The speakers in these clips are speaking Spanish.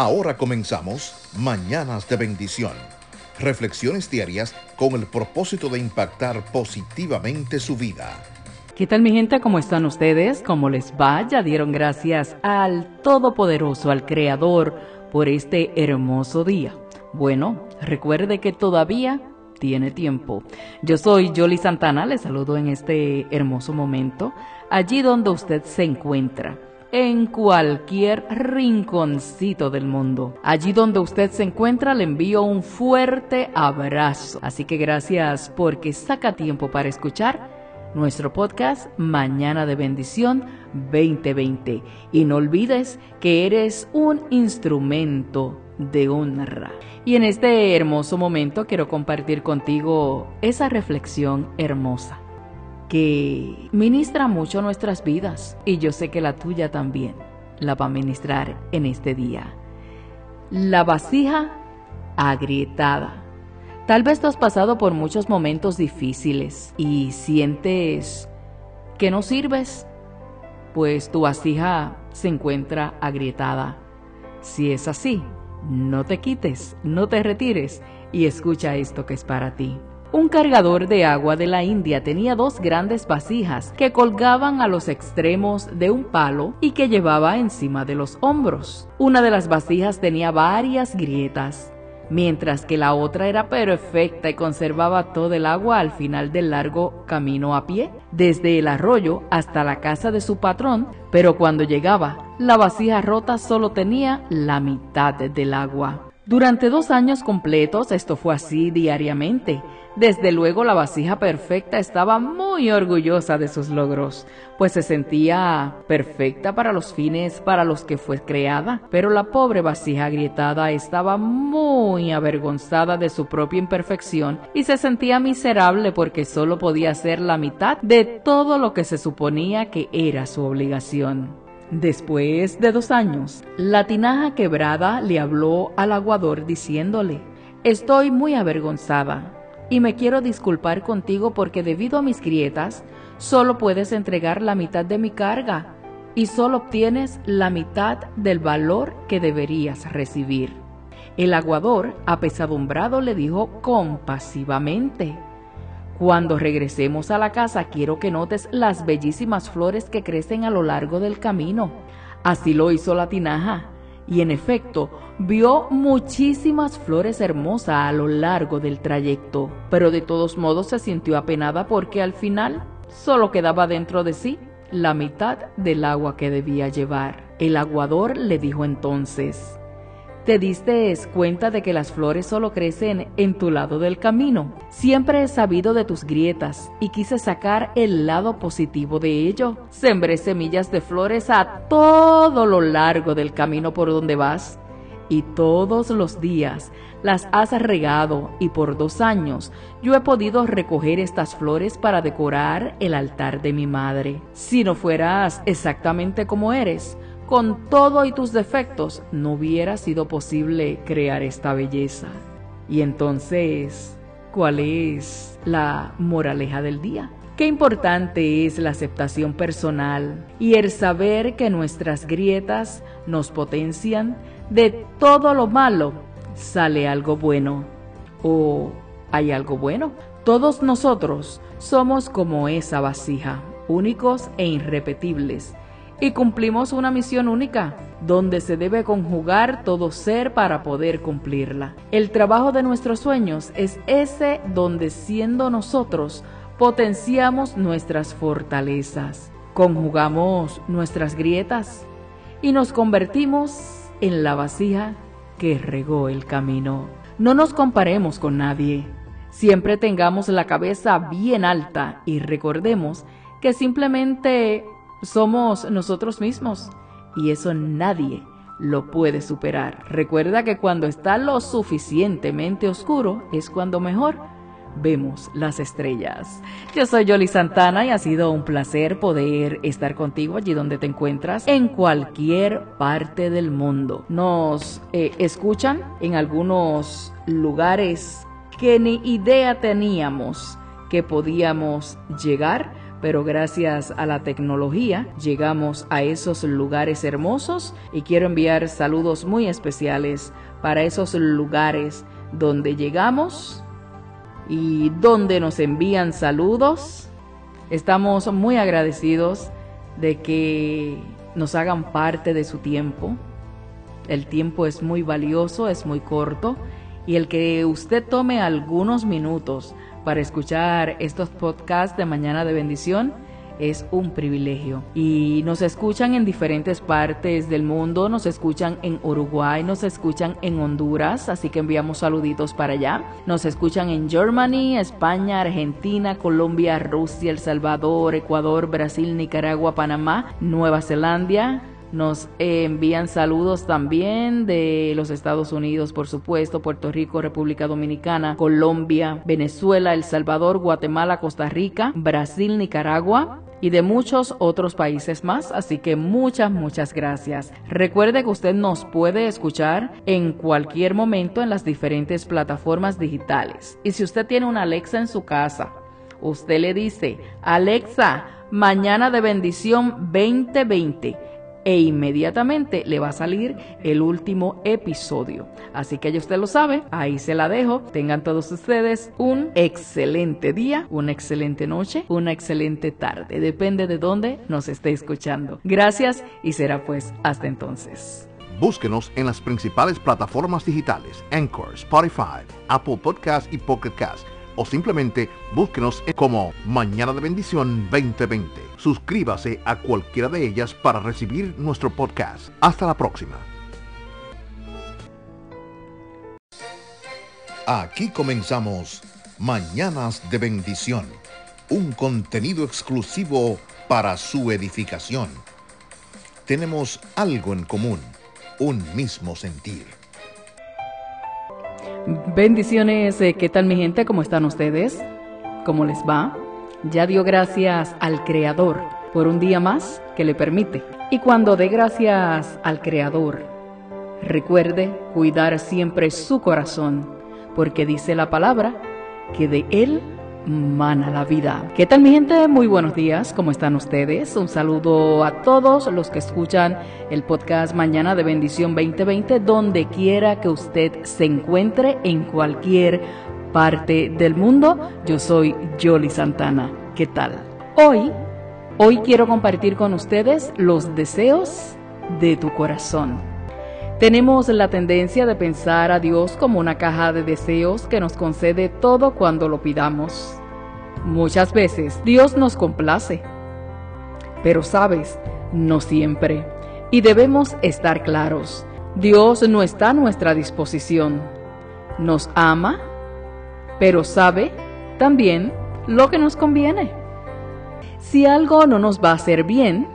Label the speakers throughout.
Speaker 1: Ahora comenzamos Mañanas de Bendición. Reflexiones diarias con el propósito de impactar positivamente su vida.
Speaker 2: ¿Qué tal mi gente? ¿Cómo están ustedes? ¿Cómo les va? Ya dieron gracias al Todopoderoso, al Creador, por este hermoso día. Bueno, recuerde que todavía tiene tiempo. Yo soy Jolly Santana, les saludo en este hermoso momento, allí donde usted se encuentra en cualquier rinconcito del mundo. Allí donde usted se encuentra le envío un fuerte abrazo. Así que gracias porque saca tiempo para escuchar nuestro podcast Mañana de Bendición 2020. Y no olvides que eres un instrumento de honra. Y en este hermoso momento quiero compartir contigo esa reflexión hermosa que ministra mucho nuestras vidas y yo sé que la tuya también la va a ministrar en este día. La vasija agrietada. Tal vez tú has pasado por muchos momentos difíciles y sientes que no sirves, pues tu vasija se encuentra agrietada. Si es así, no te quites, no te retires y escucha esto que es para ti. Un cargador de agua de la India tenía dos grandes vasijas que colgaban a los extremos de un palo y que llevaba encima de los hombros. Una de las vasijas tenía varias grietas, mientras que la otra era perfecta y conservaba todo el agua al final del largo camino a pie, desde el arroyo hasta la casa de su patrón, pero cuando llegaba, la vasija rota solo tenía la mitad del agua. Durante dos años completos esto fue así diariamente. Desde luego la vasija perfecta estaba muy orgullosa de sus logros, pues se sentía perfecta para los fines para los que fue creada, pero la pobre vasija agrietada estaba muy avergonzada de su propia imperfección y se sentía miserable porque solo podía hacer la mitad de todo lo que se suponía que era su obligación. Después de dos años, la tinaja quebrada le habló al aguador diciéndole, Estoy muy avergonzada y me quiero disculpar contigo porque debido a mis grietas, solo puedes entregar la mitad de mi carga y solo obtienes la mitad del valor que deberías recibir. El aguador, apesadumbrado, le dijo compasivamente, cuando regresemos a la casa quiero que notes las bellísimas flores que crecen a lo largo del camino. Así lo hizo la tinaja, y en efecto vio muchísimas flores hermosas a lo largo del trayecto, pero de todos modos se sintió apenada porque al final solo quedaba dentro de sí la mitad del agua que debía llevar. El aguador le dijo entonces, ¿Te diste cuenta de que las flores solo crecen en tu lado del camino? Siempre he sabido de tus grietas y quise sacar el lado positivo de ello. Sembré semillas de flores a todo lo largo del camino por donde vas y todos los días las has regado y por dos años yo he podido recoger estas flores para decorar el altar de mi madre. Si no fueras exactamente como eres, con todo y tus defectos, no hubiera sido posible crear esta belleza. Y entonces, ¿cuál es la moraleja del día? Qué importante es la aceptación personal y el saber que nuestras grietas nos potencian. De todo lo malo sale algo bueno. ¿O hay algo bueno? Todos nosotros somos como esa vasija, únicos e irrepetibles y cumplimos una misión única, donde se debe conjugar todo ser para poder cumplirla. El trabajo de nuestros sueños es ese donde siendo nosotros potenciamos nuestras fortalezas, conjugamos nuestras grietas y nos convertimos en la vasija que regó el camino. No nos comparemos con nadie. Siempre tengamos la cabeza bien alta y recordemos que simplemente somos nosotros mismos y eso nadie lo puede superar. Recuerda que cuando está lo suficientemente oscuro es cuando mejor vemos las estrellas. Yo soy Yoli Santana y ha sido un placer poder estar contigo allí donde te encuentras, en cualquier parte del mundo. Nos eh, escuchan en algunos lugares que ni idea teníamos que podíamos llegar pero gracias a la tecnología llegamos a esos lugares hermosos y quiero enviar saludos muy especiales para esos lugares donde llegamos y donde nos envían saludos. Estamos muy agradecidos de que nos hagan parte de su tiempo. El tiempo es muy valioso, es muy corto y el que usted tome algunos minutos para escuchar estos podcasts de Mañana de Bendición es un privilegio. Y nos escuchan en diferentes partes del mundo, nos escuchan en Uruguay, nos escuchan en Honduras, así que enviamos saluditos para allá. Nos escuchan en Germany, España, Argentina, Colombia, Rusia, El Salvador, Ecuador, Brasil, Nicaragua, Panamá, Nueva Zelanda, nos envían saludos también de los Estados Unidos, por supuesto, Puerto Rico, República Dominicana, Colombia, Venezuela, El Salvador, Guatemala, Costa Rica, Brasil, Nicaragua, y de muchos otros países más, así que muchas, muchas gracias. Recuerde que usted nos puede escuchar en cualquier momento en las diferentes plataformas digitales. Y si usted tiene una Alexa en su casa, usted le dice, Alexa, mañana de bendición 2020 e inmediatamente le va a salir el último episodio. Así que ya usted lo sabe, ahí se la dejo. Tengan todos ustedes un excelente día, una excelente noche, una excelente tarde. Depende de dónde nos esté escuchando. Gracias y será pues hasta entonces.
Speaker 1: Búsquenos en las principales plataformas digitales, Anchor, Spotify, Apple Podcast y Pocket Cast o simplemente búsquenos como Mañana de Bendición 2020. Suscríbase a cualquiera de ellas para recibir nuestro podcast. Hasta la próxima. Aquí comenzamos Mañanas de Bendición, un contenido exclusivo para su edificación. Tenemos algo en común, un mismo sentir.
Speaker 2: Bendiciones, eh, ¿qué tal mi gente? ¿Cómo están ustedes? ¿Cómo les va? Ya dio gracias al Creador por un día más que le permite. Y cuando dé gracias al Creador, recuerde cuidar siempre su corazón, porque dice la palabra que de Él mana la vida. ¿Qué tal mi gente? Muy buenos días, ¿cómo están ustedes? Un saludo a todos los que escuchan el podcast Mañana de Bendición 2020, donde quiera que usted se encuentre en cualquier parte del mundo. Yo soy Jolly Santana. ¿Qué tal? Hoy, hoy quiero compartir con ustedes los deseos de tu corazón. Tenemos la tendencia de pensar a Dios como una caja de deseos que nos concede todo cuando lo pidamos. Muchas veces Dios nos complace, pero sabes, no siempre. Y debemos estar claros, Dios no está a nuestra disposición. Nos ama, pero sabe también lo que nos conviene. Si algo no nos va a hacer bien,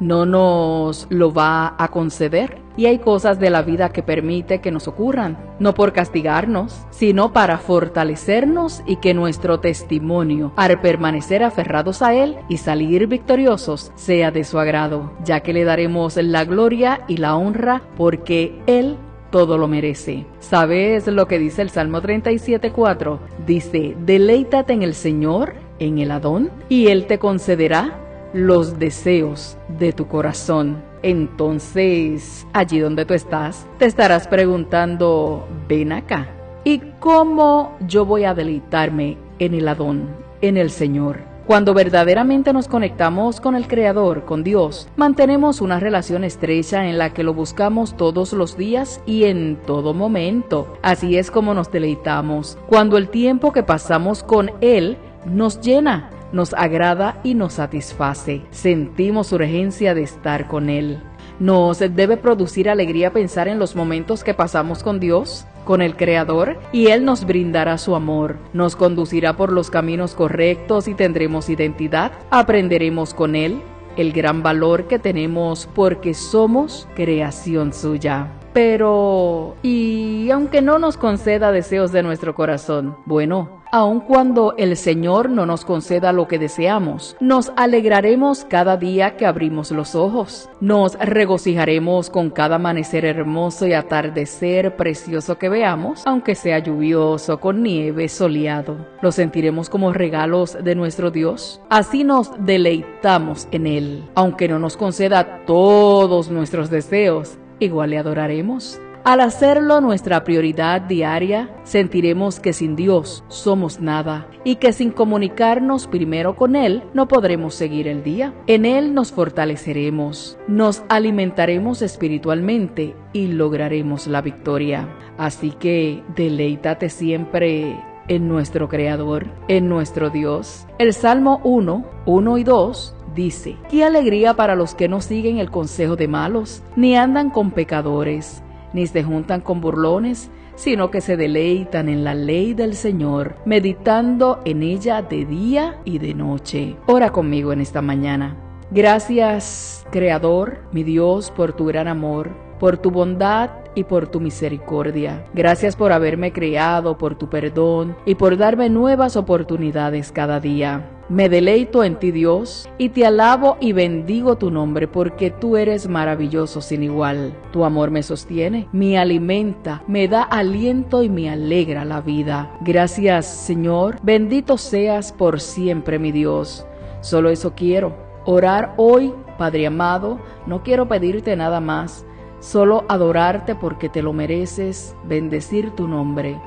Speaker 2: no nos lo va a conceder. Y hay cosas de la vida que permite que nos ocurran, no por castigarnos, sino para fortalecernos y que nuestro testimonio, al permanecer aferrados a Él y salir victoriosos, sea de su agrado, ya que le daremos la gloria y la honra porque Él todo lo merece. ¿Sabes lo que dice el Salmo 37.4? Dice, deleítate en el Señor, en el Adón, y Él te concederá los deseos de tu corazón. Entonces, allí donde tú estás, te estarás preguntando, ven acá. ¿Y cómo yo voy a deleitarme en el Adón, en el Señor? Cuando verdaderamente nos conectamos con el Creador, con Dios, mantenemos una relación estrecha en la que lo buscamos todos los días y en todo momento. Así es como nos deleitamos, cuando el tiempo que pasamos con Él nos llena nos agrada y nos satisface. Sentimos urgencia de estar con Él. Nos debe producir alegría pensar en los momentos que pasamos con Dios, con el Creador, y Él nos brindará su amor, nos conducirá por los caminos correctos y tendremos identidad, aprenderemos con Él el gran valor que tenemos porque somos creación suya. Pero, ¿y aunque no nos conceda deseos de nuestro corazón? Bueno, Aun cuando el Señor no nos conceda lo que deseamos, nos alegraremos cada día que abrimos los ojos. Nos regocijaremos con cada amanecer hermoso y atardecer precioso que veamos, aunque sea lluvioso, con nieve, soleado. Lo sentiremos como regalos de nuestro Dios. Así nos deleitamos en Él. Aunque no nos conceda todos nuestros deseos, igual le adoraremos. Al hacerlo nuestra prioridad diaria, sentiremos que sin Dios somos nada y que sin comunicarnos primero con Él no podremos seguir el día. En Él nos fortaleceremos, nos alimentaremos espiritualmente y lograremos la victoria. Así que deleítate siempre en nuestro Creador, en nuestro Dios. El Salmo 1, 1 y 2 dice, qué alegría para los que no siguen el consejo de malos, ni andan con pecadores ni se juntan con burlones, sino que se deleitan en la ley del Señor, meditando en ella de día y de noche. Ora conmigo en esta mañana. Gracias, Creador, mi Dios, por tu gran amor, por tu bondad y por tu misericordia. Gracias por haberme creado, por tu perdón y por darme nuevas oportunidades cada día. Me deleito en ti Dios y te alabo y bendigo tu nombre porque tú eres maravilloso sin igual. Tu amor me sostiene, me alimenta, me da aliento y me alegra la vida. Gracias Señor, bendito seas por siempre mi Dios. Solo eso quiero, orar hoy, Padre amado, no quiero pedirte nada más, solo adorarte porque te lo mereces, bendecir tu nombre.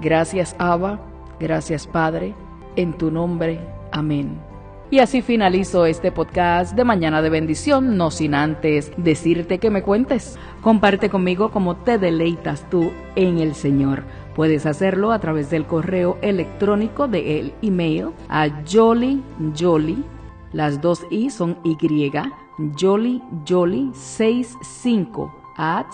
Speaker 2: Gracias Abba, gracias Padre, en tu nombre Amén. Y así finalizo este podcast de Mañana de Bendición, no sin antes decirte que me cuentes. Comparte conmigo cómo te deleitas tú en el Señor. Puedes hacerlo a través del correo electrónico de el email a Jolly Jolly, las dos i son y, Jolly Jolly 65 at,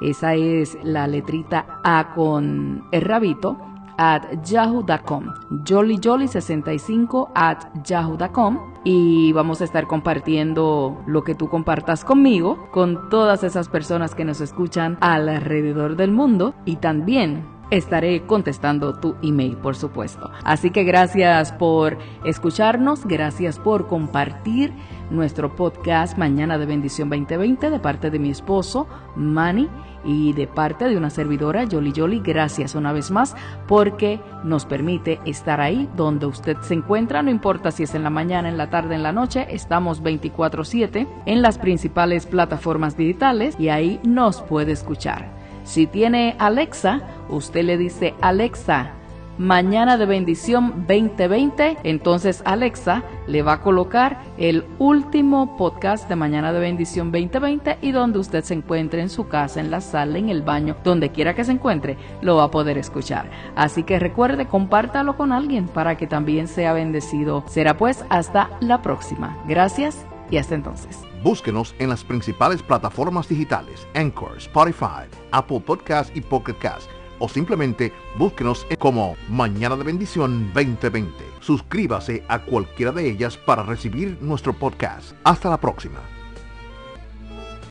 Speaker 2: esa es la letrita A con el rabito, at yahoo.com, jollyjolly65 at yahoo.com y vamos a estar compartiendo lo que tú compartas conmigo, con todas esas personas que nos escuchan alrededor del mundo y también estaré contestando tu email, por supuesto. Así que gracias por escucharnos, gracias por compartir nuestro podcast Mañana de Bendición 2020 de parte de mi esposo, Manny y de parte de una servidora, Jolly Jolly, gracias una vez más porque nos permite estar ahí donde usted se encuentra, no importa si es en la mañana, en la tarde, en la noche, estamos 24/7 en las principales plataformas digitales y ahí nos puede escuchar. Si tiene Alexa, usted le dice Alexa, Mañana de Bendición 2020. Entonces Alexa le va a colocar el último podcast de Mañana de Bendición 2020 y donde usted se encuentre en su casa, en la sala, en el baño, donde quiera que se encuentre, lo va a poder escuchar. Así que recuerde, compártalo con alguien para que también sea bendecido. Será pues hasta la próxima. Gracias y hasta entonces.
Speaker 1: Búsquenos en las principales plataformas digitales, Anchor, Spotify, Apple Podcast y Pocket Cast o simplemente búsquenos como Mañana de Bendición 2020. Suscríbase a cualquiera de ellas para recibir nuestro podcast. Hasta la próxima.